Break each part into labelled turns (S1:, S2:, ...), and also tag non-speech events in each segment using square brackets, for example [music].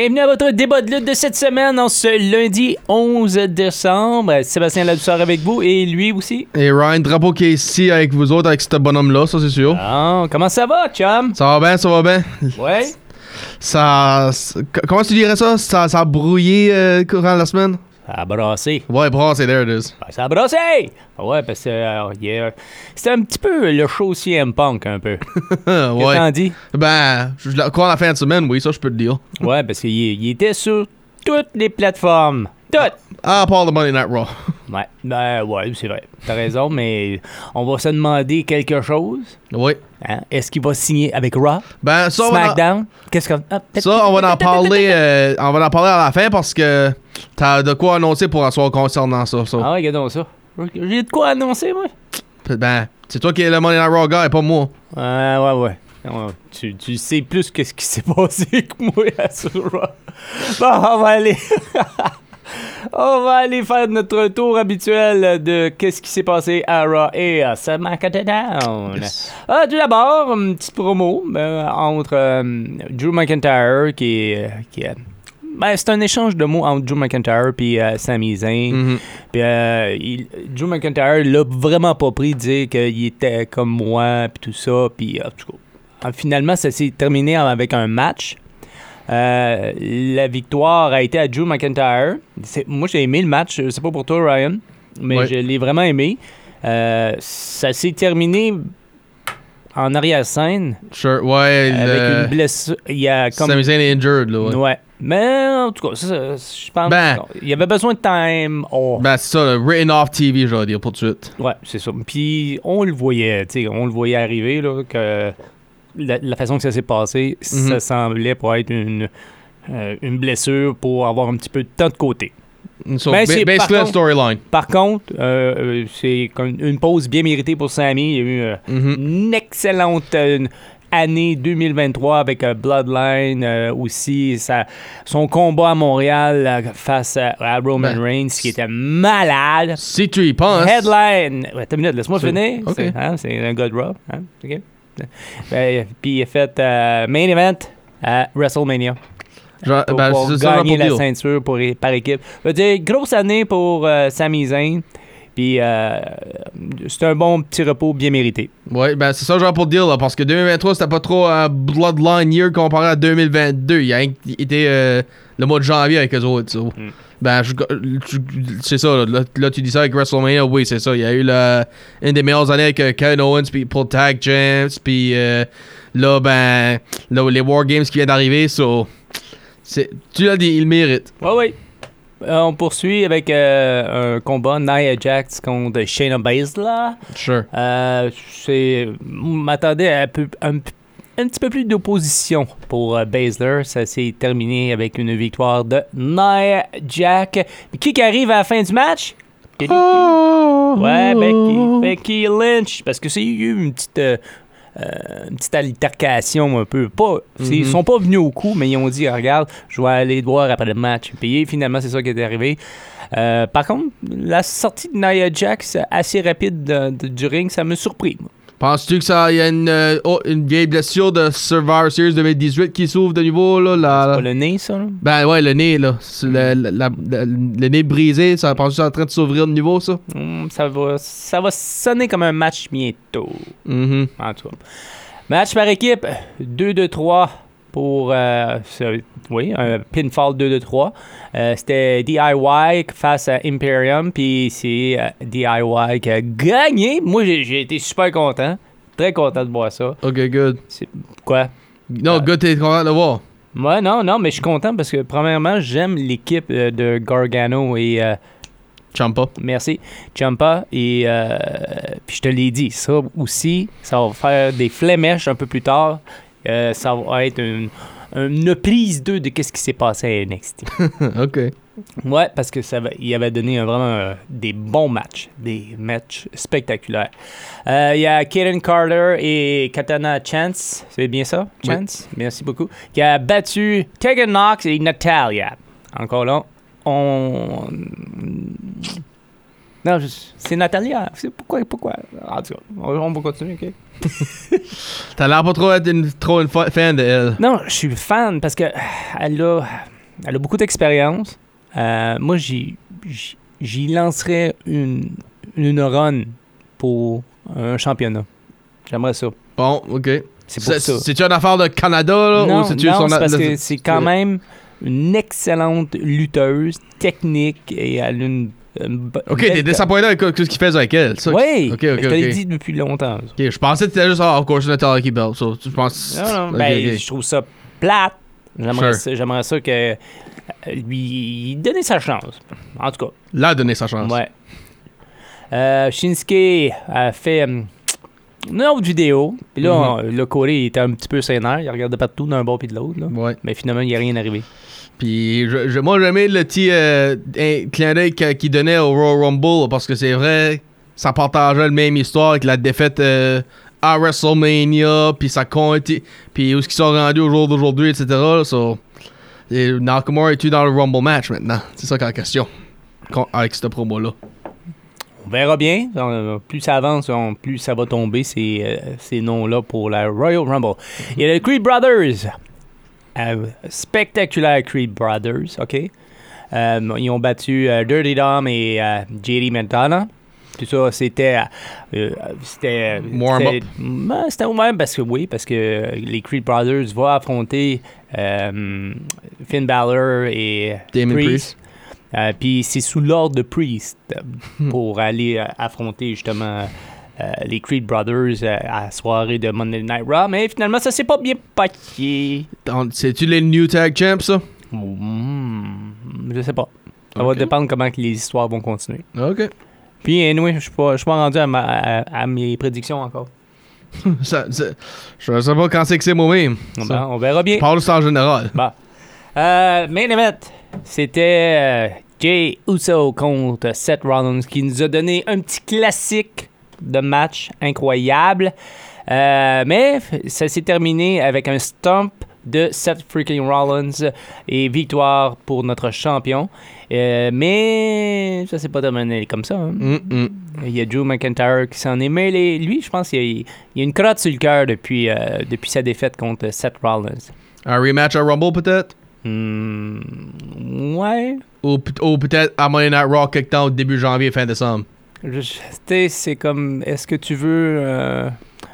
S1: Bienvenue à votre débat de lutte de cette semaine en ce lundi 11 décembre. Sébastien Ladussard avec vous et lui aussi.
S2: Et Ryan Drapeau qui est ici avec vous autres, avec ce bonhomme-là, ça c'est sûr.
S1: Ah, comment ça va, chum?
S2: Ça va bien, ça va bien.
S1: Ouais.
S2: Ça, comment tu dirais ça? Ça, ça a brouillé euh, courant la semaine?
S1: Ça a brassé.
S2: Ouais, c'est there it is.
S1: Ben, ça a brassé! Ah Ouais, parce que euh, c'était un petit peu le show CM Punk, un peu. [laughs] Qu'est-ce que t'en
S2: ouais.
S1: dis?
S2: Ben, je à la fin de semaine, oui, ça je peux te dire.
S1: Ouais, parce qu'il il était sur toutes les plateformes.
S2: Ah, part the Monday Night Raw. [laughs]
S1: Ouais, ben ouais, c'est vrai. T'as raison, mais on va se demander quelque chose.
S2: oui.
S1: Hein? Est-ce qu'il va signer avec Raw?
S2: Ben, ça, on va, en,
S1: SmackDown? Qu'est-ce qu'on. Ah,
S2: ça, on va en parler, euh, on va en parler à la fin parce que t'as de quoi annoncer pour un soir concernant ça. ça.
S1: Ah, regarde donc ça. J'ai de quoi annoncer, moi?
S2: Ben, c'est toi qui es le Monday Night Raw guy, pas moi.
S1: Ouais, ouais, ouais. Ouais, Tu, tu sais plus que ce qui s'est [laughs] passé que moi à [laughs] sur Raw. Bon, on va aller. On va aller faire notre tour habituel de qu'est-ce qui s'est passé à Raw et à SmackDown.
S2: Yes.
S1: Ah, tout d'abord, une petite promo euh, entre euh, Drew McIntyre qui est. Qui est ben, c'est un échange de mots entre Drew McIntyre et euh, Sami Zayn.
S2: Mhm.
S1: Puis euh, il- Drew McIntyre l'a vraiment pas pris de dire qu'il était comme moi, puis tout ça. Puis en tout cas, euh, finalement, ça s'est terminé avec un match. Euh, la victoire a été à Drew McIntyre. C'est- Moi, j'ai aimé le match. Je sais pas pour toi, Ryan, mais
S2: Ouais.
S1: je l'ai vraiment aimé. Euh, ça s'est terminé en arrière-scène
S2: Sure, ouais.
S1: avec
S2: le-
S1: une blessure. Il y a comme.
S2: Sami Zayn est injured, là, ouais.
S1: Ouais. Mais en tout cas, ça, ça, je pense
S2: Ben.
S1: qu'il y avait besoin de time. off.
S2: Ben, c'est ça, le written off TV, je vais dire, pour tout de suite.
S1: Ouais, c'est ça. Puis on le voyait, tu sais, on le voyait arriver, là, que la, la façon que ça s'est passé, ça
S2: Mhm.
S1: semblait pour être une, euh, une blessure pour avoir un petit peu de temps de côté.
S2: So,
S1: Ben, c'est- par
S2: a storyline.
S1: Par contre, euh, euh, c'est une pause bien méritée pour Sammy. Il y a eu euh,
S2: Mhm.
S1: une excellente euh, année 2023 avec Bloodline aussi. sa- son combat à Montréal face à, à Roman
S2: Ben,
S1: Reigns qui était malade.
S2: Si tu y penses.
S1: Headline. Ouais, minute, laisse-moi finir. C'est hein, c'est un de Raw. Hein? Ben, puis il a fait euh, main event à WrestleMania. Pour,
S2: ben,
S1: pour
S2: c'est ça,
S1: gagner
S2: pour
S1: la ceinture pour, par équipe. Je veux dire, grosse année pour euh, Sami Zayn. Puis euh, c'est un bon petit repos bien mérité.
S2: Ouais, ben c'est ça, genre pour dire, là, parce que 2023, c'était pas trop un Bloodline year comparé à 2022. Il y a était euh, le mois de janvier avec eux autres. so.
S1: Mm.
S2: Ben, c'est ça, là, Là, tu dis ça avec WrestleMania, oui, c'est ça. Il y a eu la, une des meilleures années avec euh, Kevin Owens, puis pour Tag Champs, puis euh, là, ben, là, les War Games qui viennent d'arriver, so, tu l'as dit, il mérite.
S1: Oui, oui. Euh, on poursuit avec euh, un combat Nia Jax contre Shayna Baszler.
S2: Sure.
S1: Euh, c'est m'attendais à un, peu, un, un petit peu plus d'opposition pour euh, Baszler. Ça s'est terminé avec une victoire de Nia Jax. Qui qui arrive à la fin du match? Ouais, Becky, Becky Lynch. Parce que c'est eu une petite, euh, euh, une petite altercation un peu. Pas, c'est- Ils
S2: Mhm.
S1: sont pas venus au coup, mais ils ont dit regarde, je vais aller te voir après le match. Puis finalement, c'est ça qui est arrivé. Euh, par contre, la sortie de Nia Jax assez rapide de- de- du ring, ça me surpris.
S2: Penses-tu que ça y a une, euh, oh, une vieille blessure de Survivor Series 2018 qui s'ouvre de nouveau, là? La,
S1: Pas le nez, ça, là?
S2: Ben ouais, le nez, là. C'est Le, la- la- la- le nez brisé, ça pense que c'est en train de s'ouvrir de nouveau, ça?
S1: Hmm, ça, va, ça va sonner comme un match bientôt.
S2: Mhm.
S1: En tout cas. Match par équipe, 2-2-3 pour euh, oui, un pinfall 2-2-3. Euh, C'était DIY face à Imperium, puis c'est euh, DIY qui a gagné. Moi, j'ai j'ai été super content. Très content de voir ça.
S2: Ok, good.
S1: C'est quoi?
S2: Non, good, t'es content de voir.
S1: Ouais, non, non, mais je suis content parce que, premièrement, j'aime l'équipe de Gargano et
S2: Champa.
S1: Merci. Champa. Et puis je te l'ai dit, ça aussi, ça va faire des flémèches un peu plus tard. Euh, ça va être une, une prise 2 de qu'est-ce qui s'est passé à NXT. [laughs]
S2: ok.
S1: ouais, parce que ça va- il avait donné un- vraiment euh, des bons matchs, des matchs spectaculaires. Euh, Il y a Kaden Carter et Katana Chance, c'est bien ça?
S2: Oui.
S1: Chance, merci beaucoup. Qui a battu Tegan Knox et Natalia. Encore là, on. Non, je- c'est Natalia. C'est pourquoi, pourquoi? En tout cas, on, va continuer, ok? [laughs]
S2: T'as l'air pas trop être une, trop une fa- fan de elle.
S1: Non, je suis fan parce que euh, elle a, elle a beaucoup d'expérience. Euh, moi, j'y, j'y- lancerais une, une run pour un championnat. J'aimerais ça.
S2: Bon, ok.
S1: C'est pour ça.
S2: C'est-tu une affaire de Canada, là?
S1: Non,
S2: ou c'est-tu
S1: non,
S2: son-
S1: parce que c'est quand même une excellente lutteuse, technique et elle a une. Bo-
S2: Ok, t'es
S1: belle-
S2: disappointé avec ce qu'il faisait avec elle. ça?
S1: Oui,
S2: Ok, ok,
S1: je te l'ai dit depuis longtemps.
S2: Ok, je pensais que t'étais juste, of course, Natalia qui belle. So, je pense.
S1: Non, non, ben, je trouve ça plate. J'aimerais
S2: Sure.
S1: ça, ça que euh, lui il donnait sa chance. En tout cas,
S2: Là, a donné sa chance.
S1: ouais. Euh, Shinsuke a fait euh, une autre vidéo. Puis là,
S2: Mhm.
S1: on- le Corey il était un petit peu sénère. Il regardait partout d'un bord puis de l'autre.
S2: Ouais.
S1: Mais finalement, il n'y a rien arrivé.
S2: Puis je, je- moi, j'aimais le petit euh, clin d'œil qu'il donnait au Royal Rumble parce que c'est vrai, ça partageait la même histoire avec la défaite euh, à WrestleMania, puis ça compte, puis où est-ce qu'ils sont rendus au jour d'aujourd'hui, etc. So, et Nakamura est-tu dans le Rumble match maintenant? C'est ça qui est la question. Avec cette promo-là.
S1: On verra bien. Euh, Plus ça avance, plus ça va tomber ces, ces noms-là pour la Royal Rumble. Il y a les Creed Brothers. Euh, spectaculaire Creed Brothers, OK? Euh, ils ont battu euh, Dirty Dom et JD Mentana. Tout ça, c'était. euh, c'était.
S2: Warm-up.
S1: c'était- C'était ouais, parce que oui, parce que les Creed Brothers vont affronter euh, Finn Balor et
S2: Damon
S1: Priest. Euh, Puis c'est sous l'ordre de Priest euh, pour aller affronter justement les Creed Brothers euh, à la soirée de Monday Night Raw. Mais finalement, ça s'est pas bien passé.
S2: On- C'est-tu les New Tag Champs, ça?
S1: Hmm, je sais pas. Ça va dépendre comment les histoires vont continuer.
S2: Ok.
S1: Puis, anyway, je suis pas, je suis pas rendu à, ma- à- à mes prédictions encore. [laughs]
S2: Ça- ça- je sais pas quand c'est que c'est moi-même.
S1: On,
S2: Ça.
S1: va- on verra bien.
S2: Je parle juste en général.
S1: Bon. Euh, main event, c'était euh, Jay Uso contre Seth Rollins qui nous a donné un petit classique de match incroyable. Euh, mais ça s'est terminé avec un stomp de Seth freaking Rollins et victoire pour notre champion. Euh, mais ça s'est pas terminé comme ça. hein.
S2: Hum, hum.
S1: Il y a Drew McIntyre qui s'en est mêlé. Lui, je pense qu'il y a, il y a une crotte sur le cœur depuis, euh, depuis sa défaite contre Seth Rollins.
S2: Un rematch à Rumble, peut-être?
S1: Hmm, ouais.
S2: Ou peut-être à Monday Night Raw quelque temps au début janvier, fin décembre.
S1: Je- tu sais, c'est comme, est-ce que tu veux euh,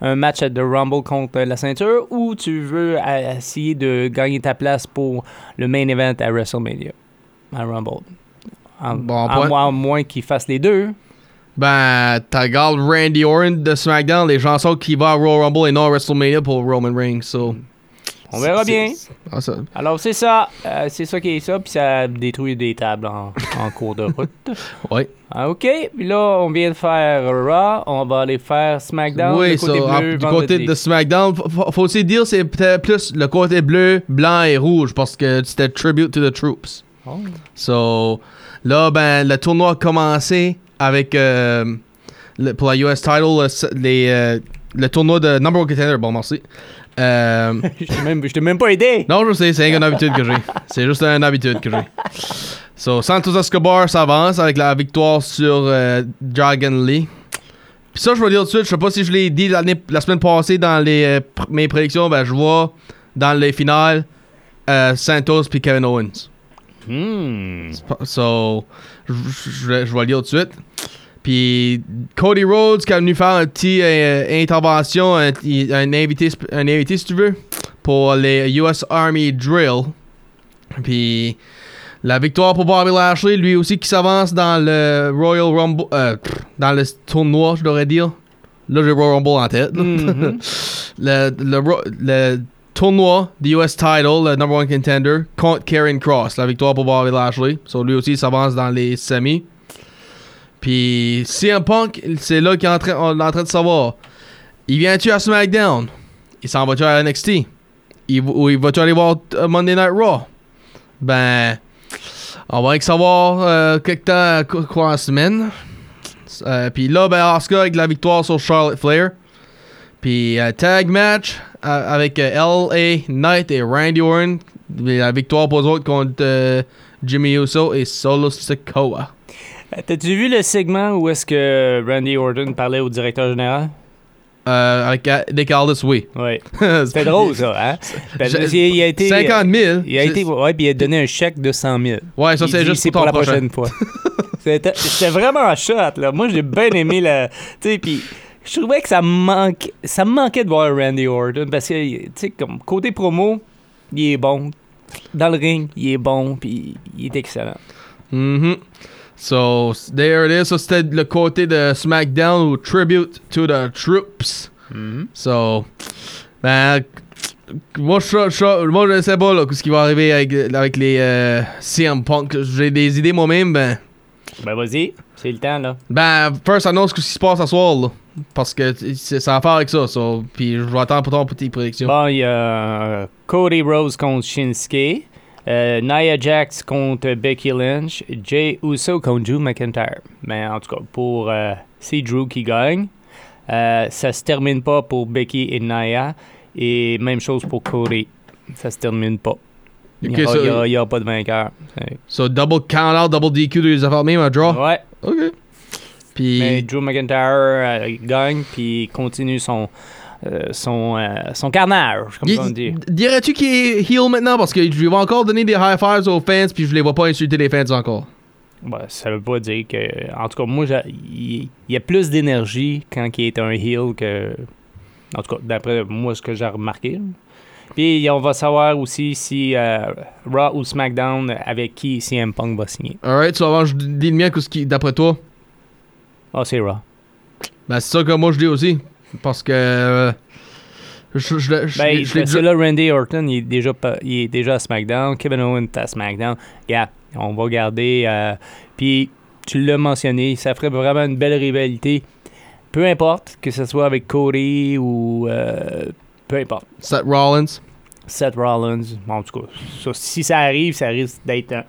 S1: un match à The Rumble contre la ceinture ou tu veux essayer de gagner ta place pour le main event à WrestleMania, à Rumble? En-
S2: Bon
S1: à,
S2: point.
S1: moins, moins qu'ils fassent les deux.
S2: Ben, t'as Randy Orton de SmackDown, les chansons qui vont à Royal Rumble et non à WrestleMania pour Roman Reigns. So,
S1: On verra bien.
S2: ah, ça-
S1: Alors, c'est ça. Euh, c'est ça qui est ça. Puis ça détruit des tables en, [laughs] en cours de route.
S2: Ouais.
S1: Ah, OK. Puis là, on vient de faire Raw. On va aller faire SmackDown.
S2: oui,
S1: le
S2: ça,
S1: côté
S2: en-
S1: bleu,
S2: du
S1: vendredi.
S2: côté de SmackDown, faut- faut, aussi dire c'est peut-être plus le côté bleu, blanc et rouge parce que c'était tribute to the troops.
S1: Oh.
S2: So, là, ben, le tournoi a commencé avec, euh, le- pour la US title, les, euh, le tournoi de number one contender. Bon, merci. Euh, [laughs]
S1: Je t'ai même, je t'ai même pas aidé.
S2: Non, je sais, c'est une habitude que j'ai. C'est juste une habitude que j'ai. So, Santos Escobar s'avance avec la victoire sur euh, Dragon Lee. Puis ça, je vais dire tout de suite, je sais pas si je l'ai dit la semaine passée dans les, euh, pr- mes prédictions, ben je vois dans les finales euh, Santos puis Kevin Owens.
S1: Hmm.
S2: So, je vais le dire tout de suite. Puis Cody Rhodes qui est venu faire une petite euh, intervention, un, un invité, un invité si tu veux, pour les US Army Drill. Puis la victoire pour Bobby Lashley, lui aussi qui s'avance dans le Royal Rumble, euh, dans le tournoi, je devrais dire. Là, j'ai Royal Rumble en tête.
S1: Mhm. [laughs]
S2: le, le, le tournoi du US title, le number one contender, contre Karen Cross. La victoire pour Bobby Lashley. So, lui aussi, s'avance dans les semis. Puis CM Punk, c'est là qu'on est en train, de savoir. Il vient-tu à SmackDown? Il s'en va-tu à NXT? Ou il va-tu aller voir euh, Monday Night Raw? Ben, on va savoir euh, quelque temps, quoi, quoi en semaine. Euh, Puis là, ben, Asuka avec la victoire sur Charlotte Flair. Puis euh, tag match euh, avec euh, LA Knight et Randy Orton. La victoire pour eux autres contre euh, Jimmy Uso et Solo Sikoa.
S1: Euh, T'as-tu vu le segment où est-ce que Randy Orton parlait au directeur général?
S2: Euh, avec euh, Nick Aldis, oui. [laughs]
S1: C'était drôle, ça, hein? Ben,
S2: Je-
S1: il, il a été...
S2: 50 000.
S1: Il a été... Ouais, puis il a donné un chèque de 100 000.
S2: Ouais, ça c'est juste pour,
S1: pour la
S2: prochain.
S1: prochaine fois. [laughs] C'était vraiment un shot, là. Moi, j'ai bien aimé la. Tu sais, puis je trouvais que ça me manque, ça manquait de voir Randy Orton parce que, tu sais, comme côté promo, il est bon. Dans le ring, il est bon, puis il est excellent.
S2: Mhm. So, there it is. Ça, c'était le côté de SmackDown ou Tribute to the Troops. So, ben, moi, je, je, moi, je sais pas là, ce qui va arriver avec, avec les euh, CM Punk. J'ai des idées moi-même. Ben,
S1: Ben, vas-y, c'est le temps, là.
S2: ben, first annonce ce qui se passe ce soir. Là, parce que c'est- ça a à faire avec ça. So, puis je vais attendre pour ton petite prédiction.
S1: Bon, il y a euh, Cody Rose contre Shinsuke, euh, Nia Jax contre Becky Lynch, Jay Uso contre Drew McIntyre. Mais en tout cas, pour euh, c'est Drew qui gagne. Euh, ça se termine pas pour Becky et Nia. Et même chose pour Cody. Ça se termine pas. Il n'y aura,
S2: so-
S1: aura- aura pas de vainqueur.
S2: So, double count out, double DQ de les affaires même, un draw?
S1: Ouais,
S2: Ok. Puis,
S1: mais Drew McIntyre euh, gagne puis continue son, son, euh, son carnage, comme on dit.
S2: dirais-tu qu'il est heel maintenant? Parce que je lui vais encore donner des high fives aux fans, puis je les vois pas insulter les fans encore.
S1: Ben, ça veut pas dire que. En tout cas, moi, il y a plus d'énergie quand il est un heel que. En tout cas, d'après moi, ce que j'ai remarqué. Puis on va savoir aussi si euh, Raw ou SmackDown avec qui CM Punk va signer.
S2: Alright, avant, je dis le mien, d'après toi?
S1: Ah, c'est Raw.
S2: Ben, c'est ça que moi je dis aussi. Parce que. euh, je, je, je, je-
S1: Ben,
S2: je
S1: là, Randy Orton, il est déjà, il est déjà à SmackDown. Kevin Owens est à SmackDown. Yeah, on va garder. euh, puis, tu l'as mentionné, ça ferait vraiment une belle rivalité. Peu importe, que ce soit avec Cody ou. euh, peu importe.
S2: Seth Rollins.
S1: Seth Rollins. En tout cas, ça, si ça arrive, ça risque d'être un-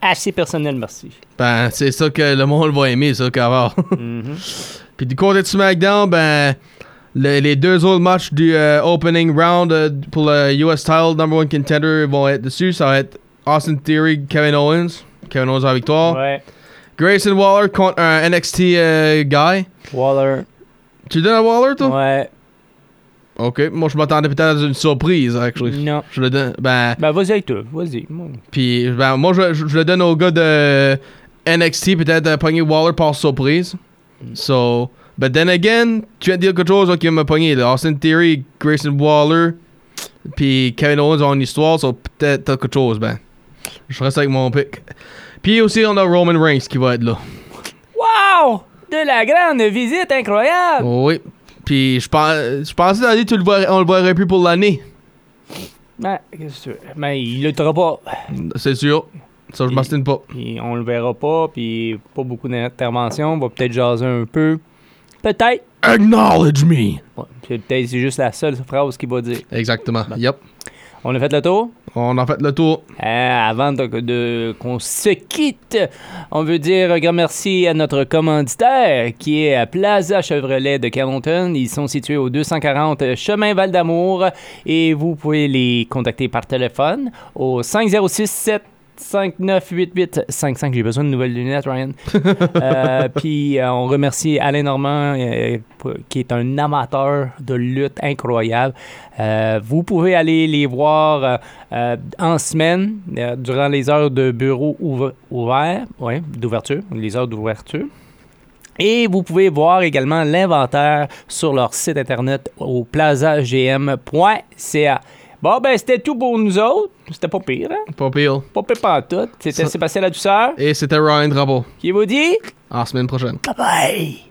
S1: assez personnel, merci.
S2: Ben, c'est ça que le monde va aimer, ça, qu'avoir.
S1: Mhm. [laughs]
S2: Puis du côté de SmackDown, ben. Le- les deux autres matchs du euh, opening round euh, pour le US title number one contender vont être dessus. Ça va être Austin Theory, Kevin Owens. Kevin Owens a la victoire.
S1: Ouais.
S2: Grayson Waller contre un NXT euh, guy.
S1: Waller.
S2: Tu donnes à Waller, toi?
S1: Ouais.
S2: Ok, moi je m'attendais peut-être à une surprise, actually.
S1: Non.
S2: Je le donne. Ben,
S1: Ben, vas-y toi. Vas-y.
S2: Puis ben, moi je, je- je le donne au gars de NXT, peut-être de pogner Waller par surprise. So, but then again, tu viens de dire quelque chose qui m'a pogné. là. Austin Theory, Grayson Waller, puis Kevin Owens ont une histoire, so peut-être t'as quelque chose, ben. Je reste avec mon pick. Puis aussi, on a Roman Reigns qui va être là.
S1: Wow! De la grande visite incroyable!
S2: Oui. Puis je pense- je pensais d'aller, tu le vois, on le verrait plus pour l'année.
S1: Ben, qu'est-ce que tu veux? Ben, il pas.
S2: C'est sûr. Ça, je m'astine pas.
S1: Puis on le verra pas, puis pas beaucoup d'interventions. On va peut-être jaser un peu. Peut-être.
S2: Acknowledge me.
S1: Ouais, peut-être c'est juste la seule phrase qu'il va dire.
S2: Exactement. Yep.
S1: On a fait le tour?
S2: On a fait le tour.
S1: Euh, avant de, de- qu'on se quitte, on veut dire un grand merci à notre commanditaire qui est à Plaza Chevrolet de Carleton. Ils sont situés au 240 Chemin Val d'Amour et vous pouvez les contacter par téléphone au 506 7 5988 55. J'ai besoin de nouvelles lunettes, Ryan. [laughs] Euh, Puis euh, on remercie Alain Normand, euh, qui est un amateur de lutte incroyable. Vous pouvez aller les voir en semaine, durant les heures de bureau ouv- ouvert, ouais, d'ouverture, les heures d'ouverture. Et vous pouvez voir également l'inventaire sur leur site internet au plazagm.ca. Bon, ben, c'était tout pour nous autres. C'était pas pire, hein?
S2: Pas pire.
S1: Pas pire pas tout. C'était
S2: Ça-
S1: Sébastien La Douceur
S2: Et c'était Ryan Drapeau.
S1: qui vous dit?
S2: En semaine prochaine.
S1: bye bye.